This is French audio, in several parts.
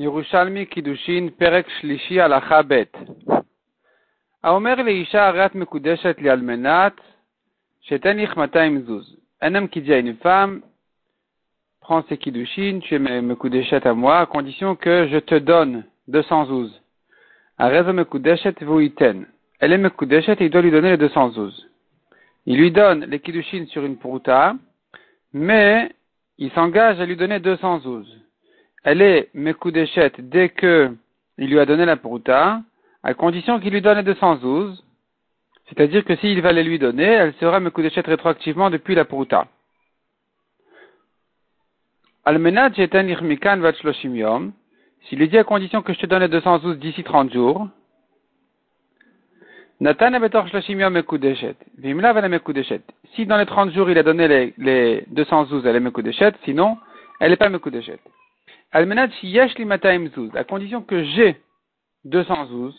Yerushalmi Kiddushin Perek Shlishi Alacha Bet. האומר לאישה הרת מקודשת לי על מנת שתניח 200 זוז. Un homme qui dit à une femme, prends ces kiddushin, tu es mekudeshet à moi, à condition que je te donne 200 zouz. Areza mekudeshet vuiten. Elle est mekudeshet et il doit lui donner les 200 zouz. Il lui donne les kiddushin sur une prouta, mais il s'engage à lui donner 200 zouz elle est Mekudeshet dès que il lui a donné la prouta, à condition qu'il lui donne les 212, c'est-à-dire que s'il va les lui donner, elle sera Mekudeshet rétroactivement depuis la jetan irmikan vachloshim s'il lui dit à condition que je te donne les 212 d'ici 30 jours, Nathan betor shloshim yom mekudeshet, vimla mekudeshet. Si dans les 30 jours il a donné les, les 212, elle est mekudeshet, sinon, elle n'est pas mekudeshet. Almenat yesh li zouz, à condition que j'ai 200 zouz,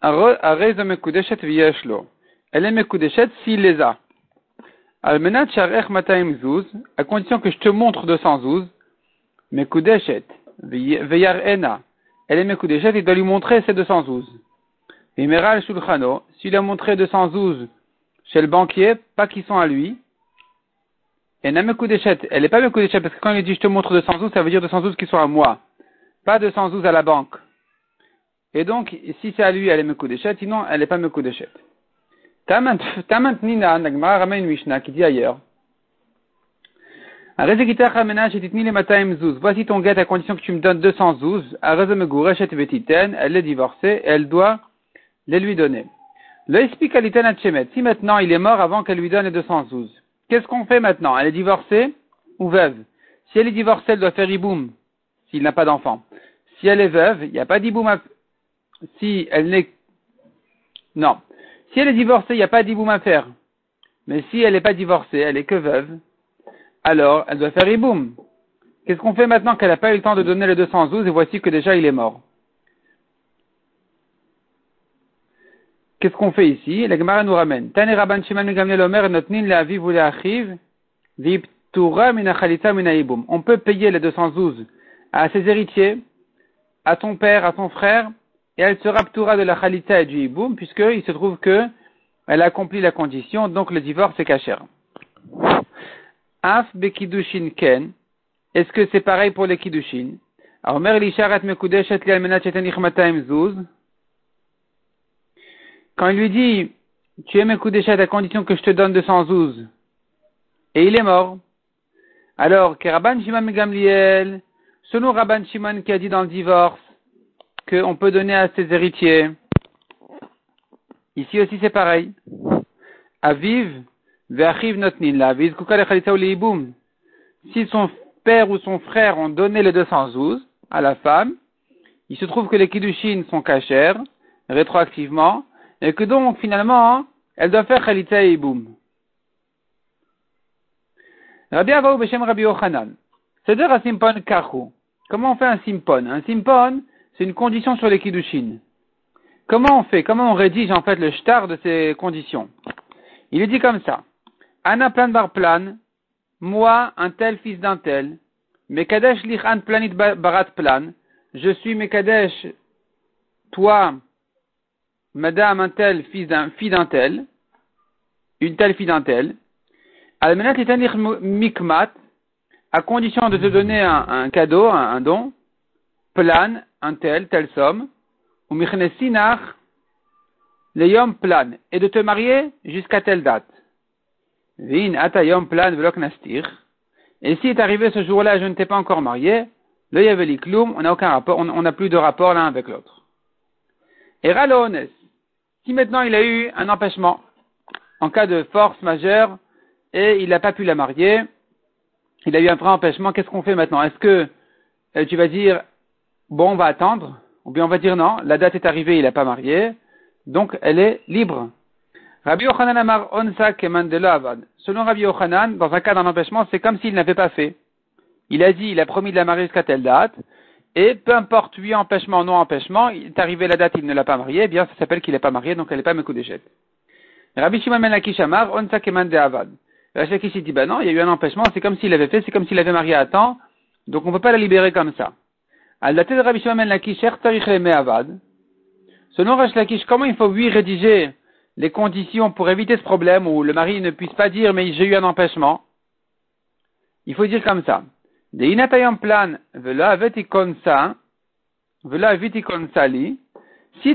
arez mekudeshet v'yeshlo. Elle est mekudeshet s'il les a. Almenat sharech mataim zouz, à condition que je te montre 200 zouz, mekudeshet ena. Elle est mekudeshet, il doit lui montrer ses 200 zouz. Vimeral shulchano, s'il a montré 200 zouz chez le banquier, pas qu'ils sont à lui, et elle n'est pas Mekudeshet, parce que quand il dit je te montre 212, ça veut dire 212 qui sont à moi. Pas 212 à la banque. Et donc, si c'est à lui, elle est Mekudeshet, sinon, elle n'est pas Mekudeshet. Tamant Nina, Nagmar ramène Mishnah qui dit ailleurs. Voici ton guet à condition que tu me donnes 212. Elle est divorcée elle doit les lui donner. Si maintenant il est mort avant qu'elle lui donne les 212. Qu'est-ce qu'on fait maintenant Elle est divorcée ou veuve Si elle est divorcée, elle doit faire iboum s'il n'a pas d'enfant. Si elle est veuve, il n'y a pas d'iboum à... Si elle n'est... Non. Si elle est divorcée, il n'y a pas d'iboum à faire. Mais si elle n'est pas divorcée, elle est que veuve, alors elle doit faire iboum. Qu'est-ce qu'on fait maintenant qu'elle n'a pas eu le temps de donner le 212 et voici que déjà il est mort Qu'est-ce qu'on fait ici? La Gemara nous ramène. Tane Rabban Shimon Gamliel Omer notnin le'aviv ou le'achiv v'iptura min min On peut payer les 212 à ses héritiers, à ton père, à ton frère, et elle sera ptura de la chalita et du iboum, puisqu'il se trouve que elle a accompli la condition, donc le divorce est cachère. Af bekidushin ken. Est-ce que c'est pareil pour les kidushin? Alors, Mer mekudeshet li almenat shetenich matayim zuz. Quand il lui dit, tu es mes coups d'échette à condition que je te donne 212, et il est mort, alors que Rabban Shimon Gamliel, selon Rabban Shimon qui a dit dans le divorce qu'on peut donner à ses héritiers, ici aussi c'est pareil. Aviv, ve'achiv notnin. La, Si son père ou son frère ont donné les 212 à la femme, il se trouve que les kiddushin sont cachers, rétroactivement, et que donc finalement, elle doit faire Khalitza et Iboum. Rabbi Avaou Beshem Rabbi Yochanan. C'est un simpon kachu. Comment on fait un simpon Un simpon, c'est une condition sur les kiddushin. Comment on fait? Comment on rédige en fait le shtar de ces conditions? Il est dit comme ça. Anna plan bar plan, moi, un tel fils d'un tel, Mekadesh lichan planit barat plan, je suis Mekadesh, toi, madame un tel, fils d'un, fille d'un tel, une telle fille d'un tel, mikmat, à condition de te donner un, cadeau, un, don, plan, un tel, telle somme, ou michnesinach, plan, et de te marier jusqu'à telle date. Vin atayom plan velok nastir. Et si est arrivé ce jour-là, je ne t'ai pas encore marié, le yaveli on n'a aucun rapport, on n'a plus de rapport l'un avec l'autre. Et si maintenant il a eu un empêchement, en cas de force majeure, et il n'a pas pu la marier, il a eu un vrai empêchement, qu'est-ce qu'on fait maintenant? Est-ce que euh, tu vas dire, bon, on va attendre, ou bien on va dire non, la date est arrivée, il n'a pas marié, donc elle est libre. Rabbi Yochanan Amar Onsa Keman Selon Rabbi Yochanan, dans un cas d'un empêchement, c'est comme s'il n'avait pas fait. Il a dit, il a promis de la marier jusqu'à telle date, et peu importe, oui, empêchement, non empêchement, il est arrivé la date, il ne l'a pas marié, eh bien, ça s'appelle qu'il n'est pas marié, donc elle n'est pas Mekudeshet. Rabbi Shimon Ben Lakish Amar, Keman de Avad. Lakish dit, bah non, il y a eu un empêchement, c'est comme s'il avait fait, c'est comme s'il avait marié à temps, Donc on ne peut pas la libérer comme ça. Selon Rash comment il faut lui rédiger les conditions pour éviter ce problème où le mari ne puisse pas dire mais j'ai eu un empêchement? Il faut dire comme ça. Si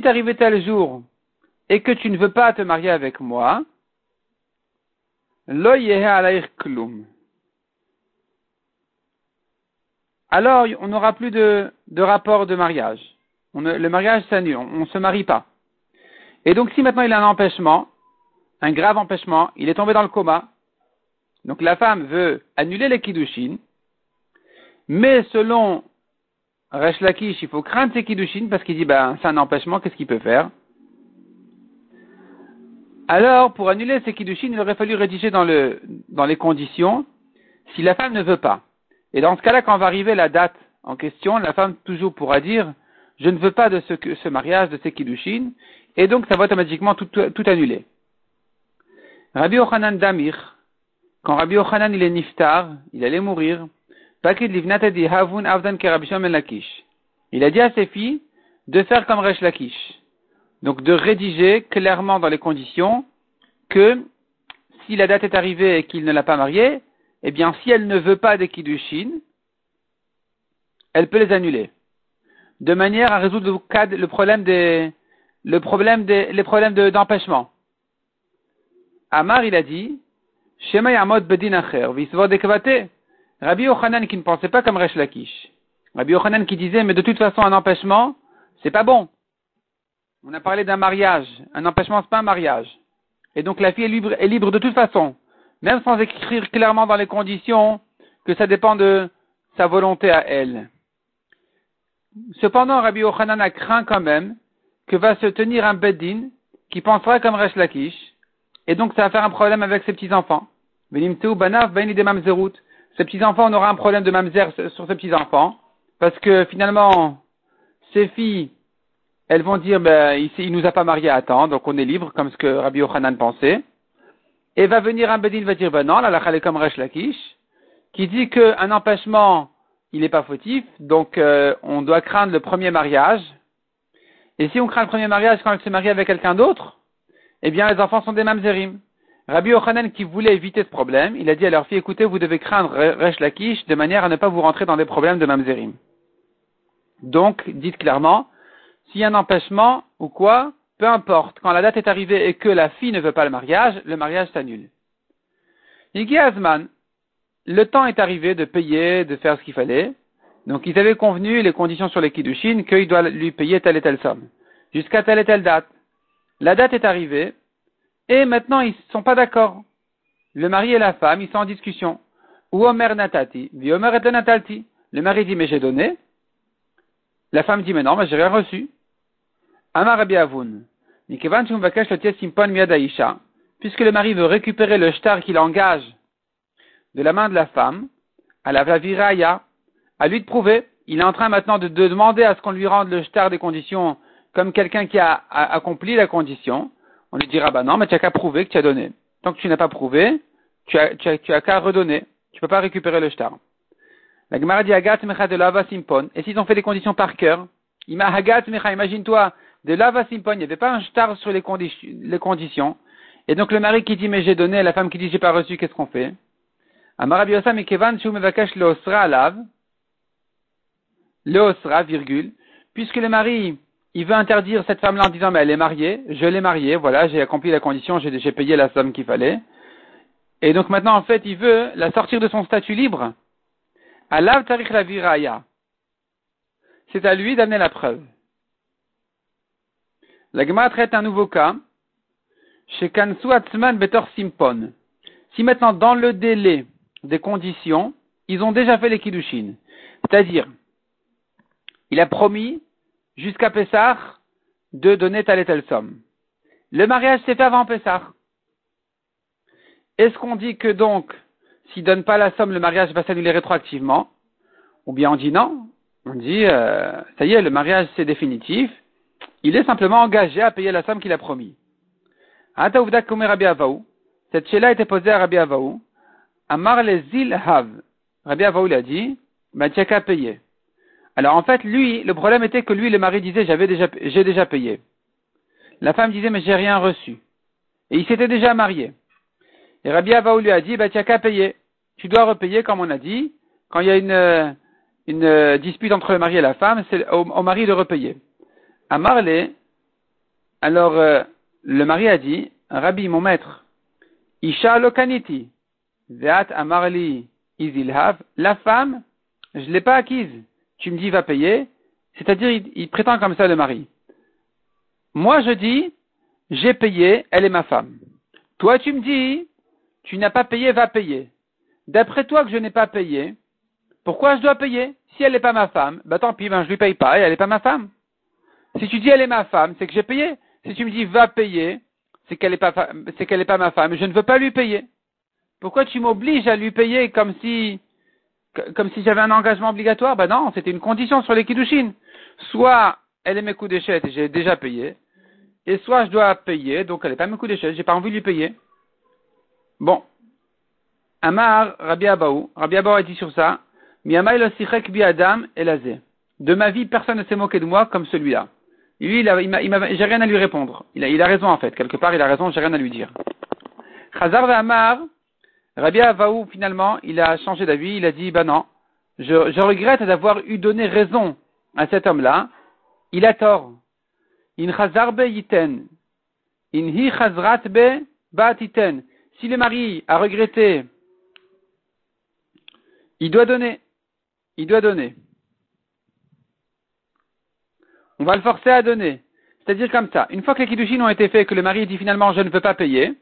arrivé tel jour et que tu ne veux pas te marier avec moi. Alors, on n'aura plus de, rapport de mariage. Le mariage s'annule, on ne se marie pas. Et donc, si maintenant il a un empêchement, un grave empêchement, il est tombé dans le coma, donc la femme veut annuler les kiddushin, mais selon Resh Lakish, il faut craindre ses kiddushin parce qu'il dit, ben, c'est un empêchement, qu'est-ce qu'il peut faire? Alors, pour annuler ses kiddushin, il aurait fallu rédiger dans, le, dans les conditions si la femme ne veut pas. Et dans ce cas-là, quand va arriver la date en question, la femme toujours pourra dire, je ne veux pas de ce, ce mariage, de ces kiddushin, et donc ça va automatiquement tout, tout annuler. Rabbi Ochanan Damir, quand Rabbi Ochanan il est niftar, il allait mourir, il a dit à ses filles de faire comme Resh Lakish. Donc de rédiger clairement dans les conditions que si la date est arrivée et qu'il ne l'a pas mariée, eh bien si elle ne veut pas des Kiddushin, elle peut les annuler. De manière à résoudre le, problème des, les problèmes d'empêchement. Amar, il a dit, Shema Yamod Bedin Acher, Rabbi Yochanan qui ne pensait pas comme Resh Lakish. Rabbi Yochanan qui disait, mais de toute façon, un empêchement, c'est pas bon. On a parlé d'un mariage. Un empêchement, c'est pas un mariage. Et donc la fille est libre, de toute façon. Même sans écrire clairement dans les conditions que ça dépend de sa volonté à elle. Cependant, Rabbi Yochanan a craint quand même que va se tenir un beddin qui pensera comme Resh Lakish. Et donc ça va faire un problème avec ses petits-enfants. banav ces petits-enfants, on aura un problème de mamzer sur ces petits-enfants, parce que finalement, ces filles, elles vont dire, ben, il, nous a pas mariés à temps, donc on est libre, comme ce que Rabbi Yochanan pensait. Et va venir un bedin, va dire, ben non, la comme qui dit qu'un empêchement, il n'est pas fautif, donc euh, on doit craindre le premier mariage. Et si on craint le premier mariage quand elle se marie avec quelqu'un d'autre, eh bien les enfants sont des mamzerim. Rabbi Yochanan qui voulait éviter ce problème, il a dit à leur fille, écoutez, vous devez craindre Resh Lakish de manière à ne pas vous rentrer dans des problèmes de Mamzerim. Donc, dites clairement, s'il y a un empêchement ou quoi, peu importe, quand la date est arrivée et que la fille ne veut pas le mariage, le mariage s'annule. Igi Azman, le temps est arrivé de payer, de faire ce qu'il fallait. Donc, ils avaient convenu les conditions sur les Kiddushin qu'il doit lui payer telle et telle somme. Jusqu'à telle et telle date. La date est arrivée, et maintenant, ils ne sont pas d'accord. Le mari et la femme, ils sont en discussion. Ou Omer Natati, Omer et Natalti. Le mari dit, mais j'ai donné. La femme dit, mais non, mais j'ai rien reçu. Amar Rabbi Avun. Puisque le mari veut récupérer le shtar qu'il engage de la main de la femme, à la viraya, à lui de prouver. Il est en train maintenant de, demander à ce qu'on lui rende le shtar des conditions comme quelqu'un qui a accompli la condition on lui dira, bah non, mais tu as qu'à prouver que tu as donné. Tant que tu n'as pas prouvé, tu as, qu'à redonner. Tu ne peux pas récupérer le shtar. La Gemara dit de lava simpon. Et s'ils ont fait les conditions par cœur, imagine-toi, de lava simpon, il n'y avait pas un shtar sur les, conditions. Et donc le mari qui dit mais j'ai donné, la femme qui dit j'ai pas reçu, qu'est-ce qu'on fait? Amarabiyosa mekevan shu mevakash leosra alav, leosra, virgule, puisque le mari il veut interdire cette femme-là en disant, mais elle est mariée, je l'ai mariée, voilà, j'ai accompli la condition, j'ai payé la somme qu'il fallait. Et donc maintenant, en fait, il veut la sortir de son statut libre. Alav tarich la viraya. C'est à lui d'amener la preuve. La Gemara traite un nouveau cas. Chez Kansu Atzman Betor Simpon. Si maintenant, dans le délai des conditions, ils ont déjà fait les Kiddushin. C'est-à-dire, il a promis jusqu'à Pessah de donner telle et telle somme. Le mariage s'est fait avant Pessah. Est-ce qu'on dit que donc, s'il donne pas la somme, le mariage va s'annuler rétroactivement? Ou bien on dit non On dit, euh, ça y est, le mariage c'est définitif. Il est simplement engagé à payer la somme qu'il a promis. Cette chéla était posée à Rabbi Avaou. Amar les Hav. Rabbi Avaou l'a dit, bah, tu qu'à. Alors en fait, lui, le problème était que lui, le mari disait, j'avais déjà, j'ai déjà payé. La femme disait, mais j'ai rien reçu. Et il s'était déjà marié. Et Rabbi Avaou lui a dit, bah, tu qu'à payer. Tu dois repayer, comme on a dit. Quand il y a une, une dispute entre le mari et la femme, c'est au, mari de repayer. À Marley, alors euh, le mari a dit, Rabbi, mon maître, Isha lokaniti, veat amarli izilhav, la femme, je ne l'ai pas acquise. Tu me dis, va payer. C'est-à-dire, il, prétend comme ça le mari. Moi, je dis, j'ai payé, elle est ma femme. Toi, tu me dis, tu n'as pas payé, va payer. D'après toi que je n'ai pas payé, pourquoi je dois payer Si elle n'est pas ma femme, bah tant pis, ben je lui paye pas et elle n'est pas ma femme. Si tu dis elle est ma femme, c'est que j'ai payé. Si tu me dis va payer, c'est qu'elle n'est pas, c'est qu'elle n'est pas ma femme. Je ne veux pas lui payer. Pourquoi tu m'obliges à lui payer comme si, comme si j'avais un engagement obligatoire Ben non, c'était une condition sur les kiddushin. Soit elle est mes coups d'échette et j'ai déjà payé, et soit je dois payer, donc elle n'est pas mes coups d'échette, j'ai pas envie de lui payer. Bon. Amar, Rabbi Abaou, Rabbi Abaou a dit sur ça, bi Adam De ma vie, personne ne s'est moqué de moi comme celui-là. Lui, il il j'ai rien à lui répondre. Il a, il a raison en fait. Quelque part, il a raison, j'ai rien à lui dire. Chazar Amar, Rabbi Avaou, finalement, il a changé d'avis. Il a dit, ben non, je, regrette d'avoir eu donné raison à cet homme-là. Il a tort. In chazar be yiten. In hi. Si le mari a regretté, il doit donner il doit donner. On va le forcer à donner. C'est-à-dire comme ça. Une fois que les kiddushin ont été faits que le mari dit finalement je ne peux pas payer,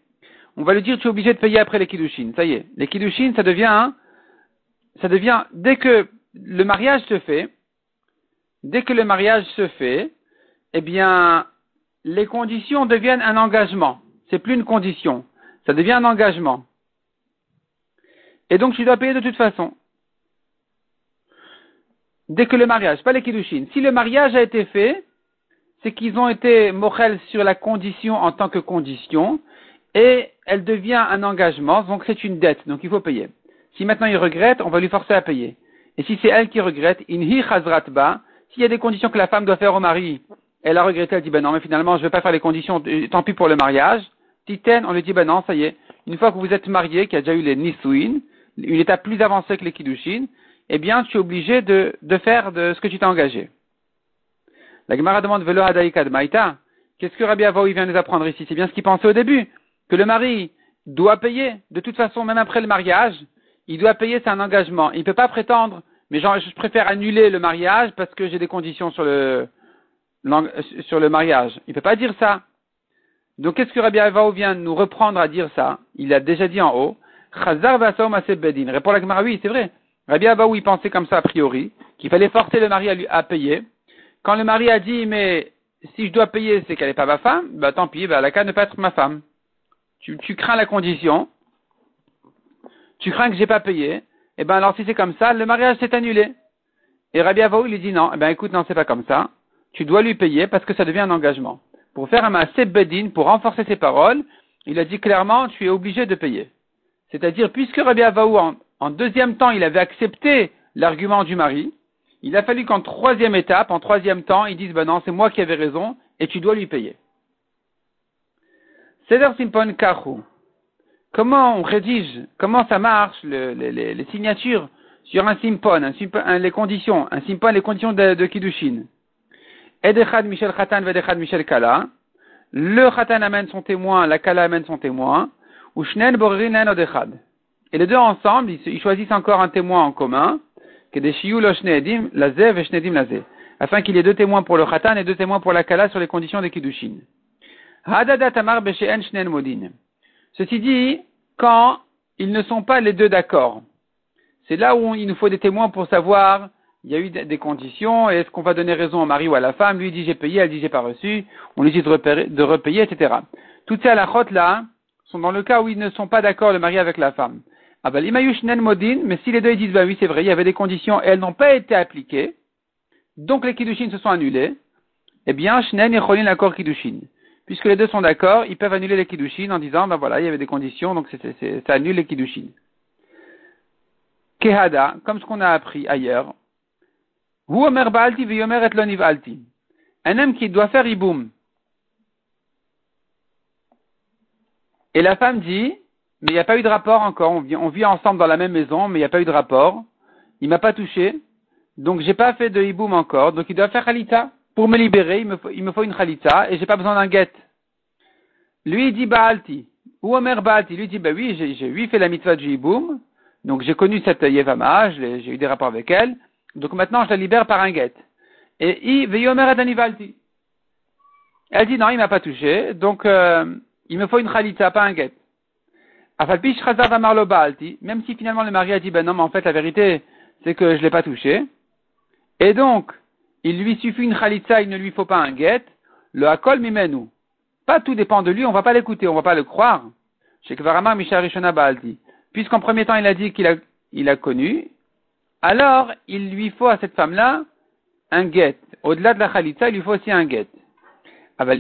on va lui dire tu es obligé de payer après les kiddushin. Ça y est. Les kiddushin, ça devient, ça devient, dès que le mariage se fait, dès que le mariage se fait, eh bien, les conditions deviennent un engagement. C'est plus une condition. Ça devient un engagement. Et donc tu dois payer de toute façon dès que le mariage, pas les kiddushin. Si le mariage a été fait, c'est qu'ils ont été mochel sur la condition en tant que condition, et elle devient un engagement, donc c'est une dette, donc il faut payer. Si maintenant il regrette, on va lui forcer à payer. Et si c'est elle qui regrette, inhi ba, s'il y a des conditions que la femme doit faire au mari, elle a regretté, elle dit ben non, mais finalement je ne vais pas faire les conditions, euh, tant pis pour le mariage. Titen, on lui dit ben non, ça y est, une fois que vous êtes marié, qu'il y a déjà eu les nisuin, une étape plus avancée que les kiddushin, eh bien, tu es obligé de, de faire de ce que tu t'es engagé. La Gemara demande Velo Maïta. Qu'est-ce que Rabbi Avaou vient nous apprendre ici? C'est bien ce qu'il pensait au début, que le mari doit payer. De toute façon, même après le mariage, il doit payer, c'est un engagement. Il ne peut pas prétendre, mais genre, je préfère annuler le mariage parce que j'ai des conditions sur le, sur le mariage. Il ne peut pas dire ça. Donc, qu'est-ce que Rabbi Avaou vient nous reprendre à dire ça? Il a déjà dit en haut. Chazar bedin. Répond la Gemara, oui, c'est vrai. Rabbi Abaou, il pensait comme ça a priori, qu'il fallait forcer le mari à, lui, à payer. Quand le mari a dit, mais si je dois payer, c'est qu'elle n'est pas ma femme, bah tant pis, bah, elle a qu'à ne pas être ma femme. Tu, crains la condition, tu crains que j'ai pas payé, et eh ben alors si c'est comme ça, le mariage s'est annulé. Et Rabbi Avaou, il dit non, eh ben écoute, non, c'est pas comme ça. Tu dois lui payer parce que ça devient un engagement. Pour faire un bedin, pour renforcer ses paroles, il a dit clairement, tu es obligé de payer. C'est-à-dire, puisque Rabbi Avaou, en deuxième temps, il avait accepté l'argument du mari. Il a fallu qu'en troisième étape, en troisième temps, ils disent, ben non, c'est moi qui avais raison, et tu dois lui payer. Seder Simpon Kahu. Comment on rédige, comment ça marche, les, signatures sur un simpon, un les conditions, un simpon, les conditions de, de Kiddushin. Edechad Michel Khatan, Vedechad Michel Kala. Le Khatan amène son témoin, la Kala amène son témoin. Ou Shnen Borinen Odechad. Et les deux ensemble, ils, choisissent encore un témoin en commun, que des afin qu'il y ait deux témoins pour le khatan et deux témoins pour la kala sur les conditions des kiddushin. Ceci dit, quand ils ne sont pas les deux d'accord, c'est là où il nous faut des témoins pour savoir, il y a eu des conditions, est-ce qu'on va donner raison au mari ou à la femme, lui dit j'ai payé, elle dit j'ai pas reçu, on lui dit de, repayer, etc. Toutes ces halakhot là sont dans le cas où ils ne sont pas d'accord le mari avec la femme. Ah ben, mais si les deux disent, bah oui, c'est vrai, il y avait des conditions et elles n'ont pas été appliquées, donc les kiddushin se sont annulés, eh bien, shnen et l'accord kiddushin. Puisque les deux sont d'accord, ils peuvent annuler les kiddushin en disant, ben voilà, il y avait des conditions, donc ça annule les kiddushin. kehada, comme ce qu'on a appris ailleurs. Hu baalti veyomer et loniv alti. Un homme qui doit faire iboum. Et la femme dit, mais il n'y a pas eu de rapport encore. On vit, ensemble dans la même maison, mais il n'y a pas eu de rapport. Il m'a pas touché. Donc j'ai pas fait de hiboum encore. Donc il doit faire khalita. Pour me libérer, il me faut, il me faut une khalita et j'ai pas besoin d'un guet. Lui il dit baalti. Ou Omer baalti. Lui dit bah oui, j'ai, fait la mitzvah du hiboum. Donc j'ai connu cette Yevama, j'ai eu des rapports avec elle. Donc maintenant je la libère par un guet. Et il veyomer adanivalti. Elle dit non, il m'a pas touché. Donc euh, il me faut une khalita, pas un guet. Même si finalement le mari a dit ben non, mais en fait la vérité c'est que je l'ai pas touché. Et donc, il lui suffit une khalitza, il ne lui faut pas un guet. Le hakol mimenu. Pas tout dépend de lui, on va pas l'écouter, on va pas le croire. Puisqu'en premier temps il a dit qu'il a, il a connu, alors il lui faut à cette femme-là un guet. Au-delà de la khalitza, il lui faut aussi un guet. Mais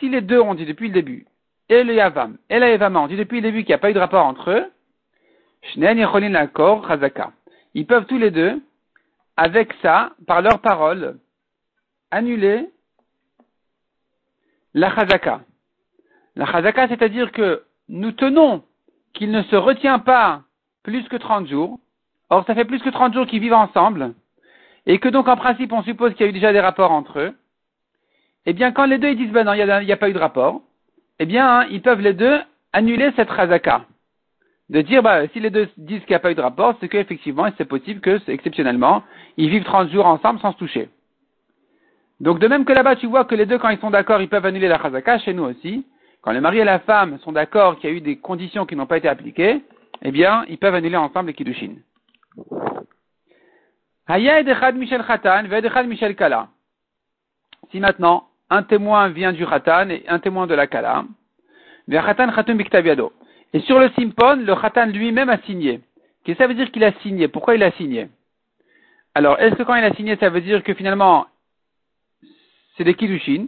si les deux ont dit depuis le début, et le yavam, et la ont dit depuis le début qu'il n'y a pas eu de rapport entre eux, ils peuvent tous les deux avec ça, par leurs paroles, annuler la chazaka. La chazaka, c'est-à-dire que nous tenons qu'il ne se retient pas plus que 30 jours. Or, ça fait plus que 30 jours qu'ils vivent ensemble. Et que donc, en principe, on suppose qu'il y a eu déjà des rapports entre eux. Eh bien, quand les deux ils disent, ben non, il n'y a, pas eu de rapport, eh bien, hein, ils peuvent les deux annuler cette chazaka de dire, bah, si les deux disent qu'il n'y a pas eu de rapport, c'est qu'effectivement, c'est possible que, exceptionnellement, ils vivent 30 jours ensemble sans se toucher. Donc, de même que là-bas, tu vois que les deux, quand ils sont d'accord, ils peuvent annuler la chazaka, chez nous aussi. Quand le mari et la femme sont d'accord qu'il y a eu des conditions qui n'ont pas été appliquées, eh bien, ils peuvent annuler ensemble les kiddushin. Si maintenant, un témoin vient du khatan et un témoin de la kala, et sur le simpon, le khatan lui-même a signé. Qu'est-ce que ça veut dire qu'il a signé? Pourquoi il a signé? Alors, est-ce que quand il a signé, ça veut dire que finalement, c'est des kiddushin?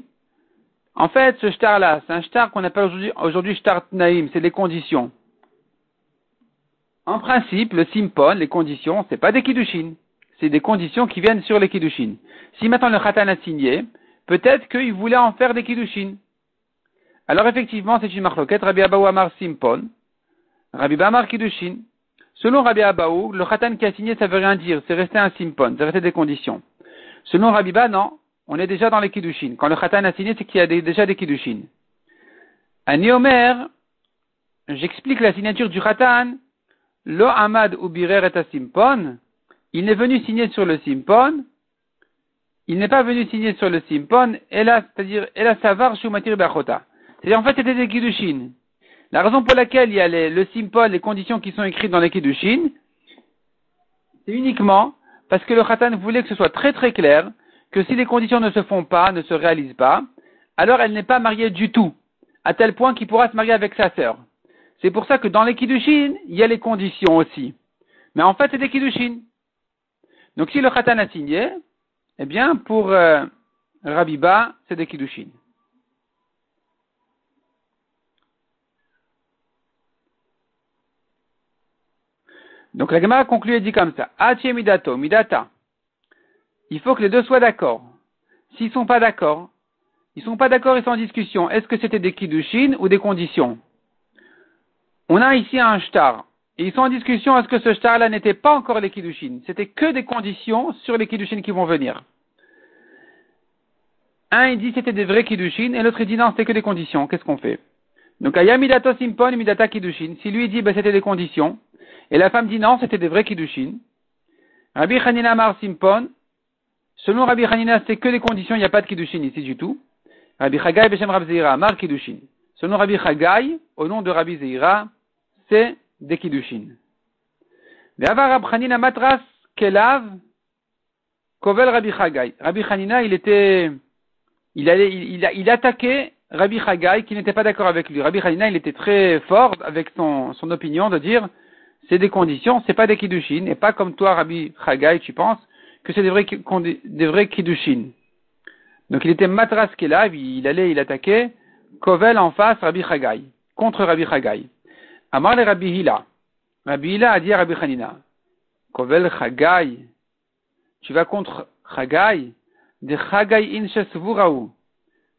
En fait, ce shtar-là, c'est un shtar qu'on appelle aujourd'hui, aujourd'hui shtar naïm, c'est des conditions. En principe, le simpon, les conditions, c'est pas des kiddushin. C'est des conditions qui viennent sur les kiddushin. Si maintenant le khatan a signé, peut-être qu'il voulait en faire des kiddushin. Alors effectivement, c'est une marloquette, Rabbi Abaou Amar Simpon, Rabbi Bamar Kiddushin. Selon Rabbi Abaou, le khatan qui a signé, ça veut rien dire, c'est resté un simpon, c'est resté des conditions. Selon Rabbi Ba, non, on est déjà dans les kiddushin. Quand le khatan a signé, c'est qu'il y a déjà des kiddushin. À Omer, j'explique la signature du khatan, lo amad ou birer et simpon, il n'est venu signer sur le simpon, il n'est pas venu signer sur le simpon, et là, c'est-à-dire, et là, savar shumatir bachota. C'est-à-dire, en fait, c'était des kiddushin. La raison pour laquelle il y a le simpol, les conditions qui sont écrites dans les Kiddushin, c'est uniquement parce que le Khatan voulait que ce soit très très clair que si les conditions ne se font pas, ne se réalisent pas, alors elle n'est pas mariée du tout, à tel point qu'il pourra se marier avec sa sœur. C'est pour ça que dans les Kiddushin, il y a les conditions aussi. Mais en fait, c'est des Kiddushin. Donc si le Khatan a signé, eh bien, pour euh, Rabiba, c'est des Kiddushin. Donc la Gemara conclut et dit comme ça. midato, midata. Il faut que les deux soient d'accord. S'ils sont pas d'accord, ils sont pas d'accord, ils sont en discussion. Est-ce que c'était des kiddushin ou des conditions? On a ici un shtar. Et ils sont en discussion, est-ce que ce shtar-là n'était pas encore les kiddushin? C'était que des conditions sur les kiddushin qui vont venir. Un, il dit c'était des vrais kiddushin, et l'autre, il dit non, c'était que des conditions. Qu'est-ce qu'on fait? Donc, aya midato simpon midata kiddushin. Si lui, dit, ben, c'était des conditions, et la femme dit non, c'était des vrais kiddushin. Rabbi Hanina Mar Simpon, selon Rabbi Hanina, c'est que des conditions, il n'y a pas de kiddushin ici du tout. Rabbi Chagai Beshem Rab Zeira, Mar kiddushin. Selon Rabbi Chagai, au nom de Rabbi Zeira, c'est des kiddushin. Ve'avar Rab Hanina Matras Kelav, Kovel Rabbi Chagai. Rabbi Hanina, il était, il, allait, il, attaquait Rabbi Chagai qui n'était pas d'accord avec lui. Rabbi Hanina, il était très fort avec son, son opinion de dire, c'est des conditions, c'est pas des kiddushin, et pas comme toi, Rabbi Chagai, tu penses que c'est des vrais, des kiddushin. Donc il était matras là, il allait, il attaquait, Kovel en face, Rabbi Chagai, contre Rabbi Chagai. Amar le Rabbi Hila. Rabbi Hila a dit à Rabbi Hanina, Kovel Chagai, tu vas contre Chagai, de Chagai in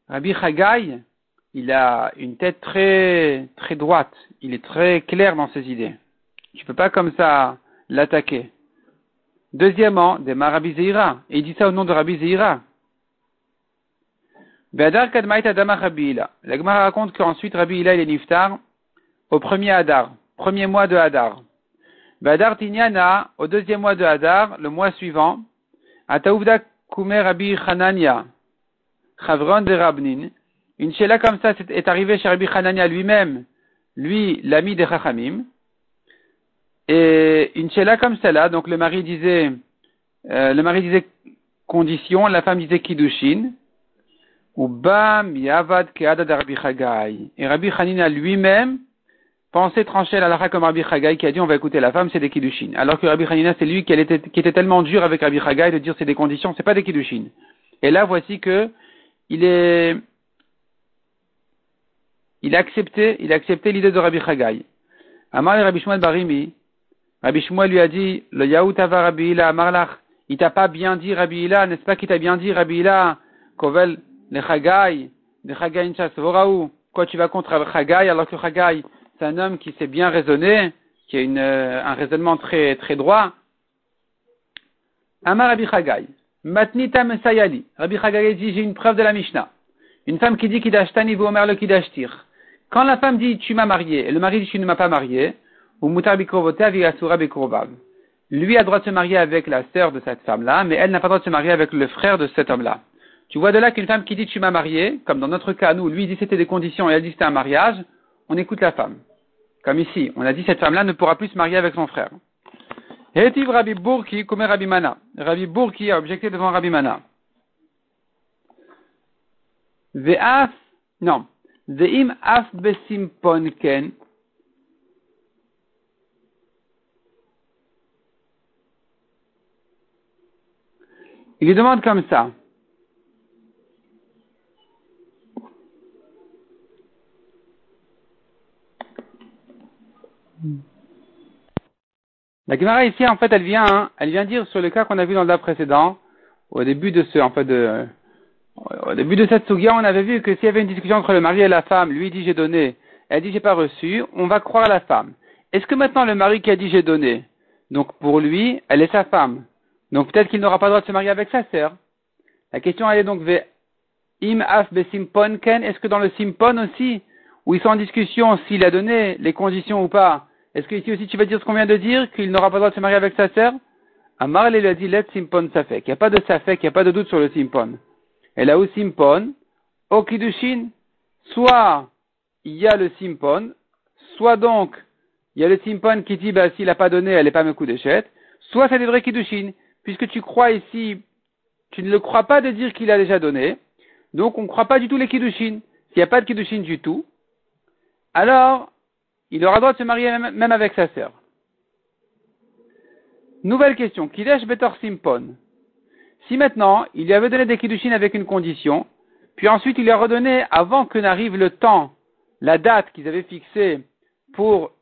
Rabbi Chagai, il a une tête très, très droite, il est très clair dans ses idées. Tu peux pas comme ça l'attaquer. Deuxièmement, des Rabbi Zeira, et il dit ça au nom de Rabbi Zeira. Be'adar kadmait adama Rabbi Hila. La Gemara raconte qu'ensuite Rabbi Hila il est niftar au premier Hadar, premier mois de Hadar. Be'adar tinyana, au deuxième mois de Hadar, le mois suivant, Ataouvda kumer Rabbi Hanania, Chavron de Rabnin, une shela comme ça est arrivée chez Rabbi Hanania lui-même, lui, l'ami de Chachamim, et une shela comme celle-là, donc le mari disait, euh, le mari disait condition, la femme disait kiddushin, ou bam yavad keada de Rabbi Chagai. Et Rabbi Hanina lui-même pensait trancher la lacha comme Rabbi Chagai qui a dit on va écouter la femme, c'est des kiddushin. Alors que Rabbi Hanina c'est lui qui était, qui était tellement dur avec Rabbi Chagai de dire c'est des conditions, c'est pas des kiddushin. Et là voici que il est, il a accepté, il a accepté l'idée de Rabbi Chagai. Amar Rabbi Shmuel Barimi, Rabbi Shmuel lui a dit, le Yaout Ava Rabbi Ila Amarlach, il t'a pas bien dit Rabbi Ila, n'est-ce pas qu'il t'a bien dit Rabbi Ila, Kovel, les Chagai, les Chagai Voraou, quoi tu vas contre Chagai alors que Chagai, c'est un homme qui sait bien raisonner, qui a euh, un raisonnement très, très droit. Amar Rabbi Chagai, Matnita Mesayali, Rabbi Chagai dit, j'ai une preuve de la Mishnah. Une femme qui dit Kidashtani Omer le Kidashtir. Quand la femme dit tu m'as marié, et le mari dit tu ne m'as pas marié, Lui a droit de se marier avec la sœur de cette femme-là, mais elle n'a pas droit de se marier avec le frère de cet homme-là. Tu vois de là qu'une femme qui dit tu m'as marié, comme dans notre cas, nous, lui dit c'était des conditions et elle dit c'était un mariage, on écoute la femme. Comme ici, on a dit cette femme-là ne pourra plus se marier avec son frère. Hetiv Rabbi Bourki, comme Rabbi Mana. Rabbi Bourki a objecté devant Rabbi Mana. Af ken. Il lui demande comme ça. La Gemara ici, en fait, elle vient, hein, elle vient dire sur le cas qu'on a vu dans le cas précédent, au début de ce, en fait, au début de cette sougia, on avait vu que s'il y avait une discussion entre le mari et la femme, lui dit j'ai donné, elle dit j'ai pas reçu, on va croire la femme. Est-ce que maintenant le mari qui a dit j'ai donné, donc pour lui, elle est sa femme, donc peut-être qu'il n'aura pas le droit de se marier avec sa sœur. La question elle est donc im af simpon ken, est-ce que dans le simpon aussi, où ils sont en discussion s'il a donné les conditions ou pas, est-ce que ici aussi tu vas dire ce qu'on vient de dire, qu'il n'aura pas le droit de se marier avec sa sœur? Amar lui a dit let simpon safek. Il n'y a pas de safek, il n'y a pas de doute sur le simpon. Et là où simpon, au kiddushin, soit il y a le simpon, soit donc il y a le simpon qui dit bah s'il n'a pas donné, elle n'est pas me coup d'échette, soit c'est des vrais kiddushin, puisque tu crois ici, tu ne le crois pas de dire qu'il a déjà donné, donc on ne croit pas du tout les kiddushin. S'il n'y a pas de kiddushin du tout, alors il aura droit de se marier même avec sa sœur. Nouvelle question. Kidesh Betor Simpon. Si maintenant, il lui avait donné des kiddushin avec une condition, puis ensuite il lui a redonné, avant que n'arrive le temps, la date qu'ils avaient fixée pour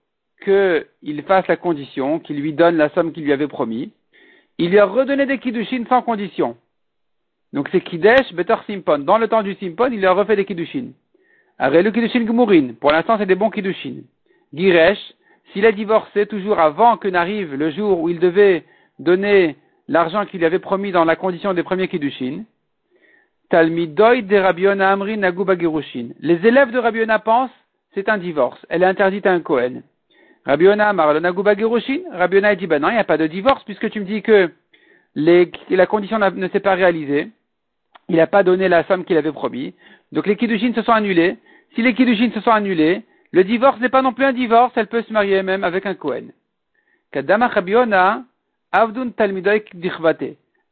qu'il fasse la condition, qu'il lui donne la somme qu'il lui avait promis, il lui a redonné des kiddushin sans condition. Donc c'est Kidesh Betor Simpon. Dans le temps du Simpon, il lui a refait des kiddushin. le kiddushin Gmurin. Pour l'instant, c'est des bons kiddushin. Giresh, s'il a divorcé toujours avant que n'arrive le jour où il devait donner l'argent qu'il avait promis dans la condition des premiers kiddushin, Talmidoy de Rabiona Amri Naguba. Les élèves de Rabiona pensent, c'est un divorce. Elle est interdite à un Kohen. Le Naguba Girushin. Rabiona dit, ben non, il n'y a pas de divorce puisque tu me dis que la condition ne s'est pas réalisée. Il n'a pas donné la somme qu'il avait promis. Donc les kiddushin se sont annulés. Si les kiddushin se sont annulés, le divorce n'est pas non plus un divorce, elle peut se marier même avec un Kohen. Avdun.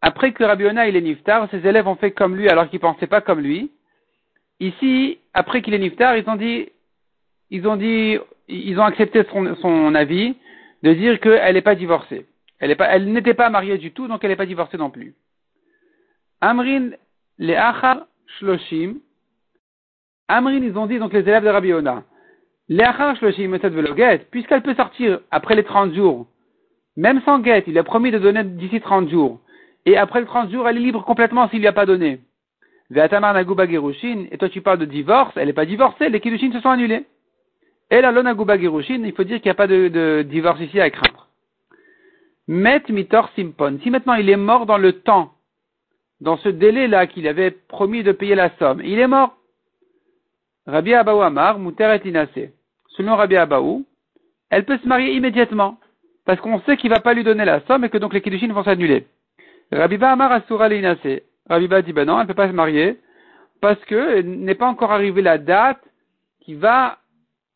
Après que Rabiona il est niftar, ses élèves ont fait comme lui alors qu'ils pensaient pas comme lui. Ici, après qu'il est niftar, ils ont dit, ils ont dit, ils ont accepté son, avis de dire qu'elle n'est pas divorcée. Elle elle n'était pas mariée du tout, donc elle n'est pas divorcée non plus. Amrin le Achar Shloshim. Amrin, ils ont dit donc les élèves de Rabiona puisqu'elle peut sortir après les 30 jours, même sans guette, il a promis de donner d'ici 30 jours, et après les 30 jours, elle est libre complètement s'il lui a pas donné. Et toi tu parles de divorce, elle n'est pas divorcée, les kiddushin se sont annulés. Et la lonaguba girushin, il faut dire qu'il n'y a pas de, divorce ici à craindre. Met mitor simpon. Si maintenant il est mort dans le temps, dans ce délai-là qu'il avait promis de payer la somme, il est mort. Rabbi Abaou Amar, Muter et Selon Rabbi Abaou, elle peut se marier immédiatement, parce qu'on sait qu'il ne va pas lui donner la somme et que donc les kiddushin vont s'annuler. Rabbi Amar Asura Leinase. Rabbi Ba dit ben non, elle ne peut pas se marier, parce que n'est pas encore arrivée la date qui va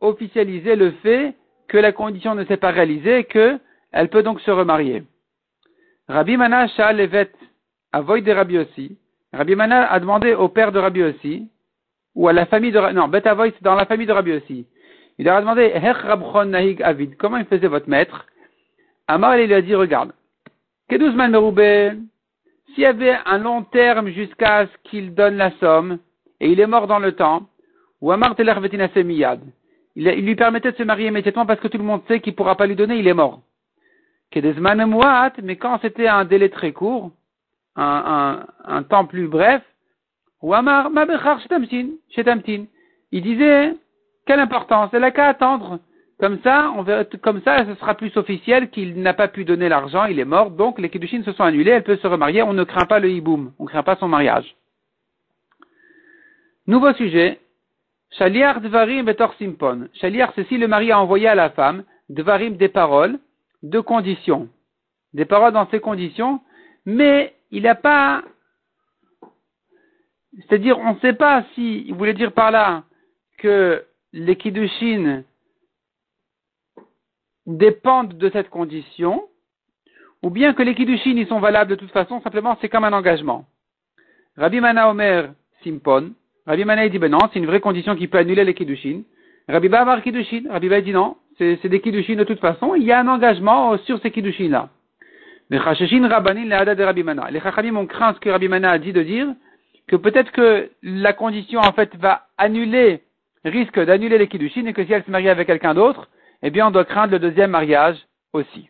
officialiser le fait que la condition ne s'est pas réalisée et qu'elle peut donc se remarier. Rabbi Mana Sha'alevet avoid de Rabbi aussi. Rabbi Mana a demandé au père de Rabbi aussi, ou à la famille de non, Bet Avoy, dans la famille de Rabbi aussi. Il leur a demandé, Nahig Avid, comment il faisait votre maître? Amar, il lui a dit, regarde, Keduzman Meroube, s'il y avait un long terme jusqu'à ce qu'il donne la somme, et il est mort dans le temps, ou Amar Teler Miyad, il, lui permettait de se marier immédiatement parce que tout le monde sait qu'il ne pourra pas lui donner, il est mort. Mais quand c'était un délai très court, un, temps plus bref, Il disait, quelle importance, elle n'a qu'à attendre. Comme ça, on comme ça, ce sera plus officiel qu'il n'a pas pu donner l'argent, il est mort, donc les Kiddushin se sont annulés, elle peut se remarier, on ne craint pas le hiboum, on ne craint pas son mariage. Nouveau sujet, Shaliar Dvarim Betor Simpon. Shaliar, c'est si le mari a envoyé à la femme, Dvarim des paroles, de conditions. Des paroles dans ces conditions, mais il n'a pas c'est-à-dire, on ne sait pas si il voulait dire par là que les kiddushin dépendent de cette condition, ou bien que les kiddushin ils sont valables de toute façon, simplement c'est comme un engagement. Rabbi Mana Omer Simpon, Rabbi Mana dit ben non, c'est une vraie condition qui peut annuler les kiddushin. Rabbi Ba Amar kiddushin, Rabbi Ba dit non, c'est des kiddushin de toute façon, il y a un engagement sur ces kiddushin là. Les Chacheshin Rabbanin de Rabbi Mana. Les Chachamim ont craint ce que Rabbi Mana a dit de dire que peut-être que la condition en fait va annuler, risque d'annuler les kiddushin et que si elle se marie avec quelqu'un d'autre, eh bien on doit craindre le deuxième mariage aussi.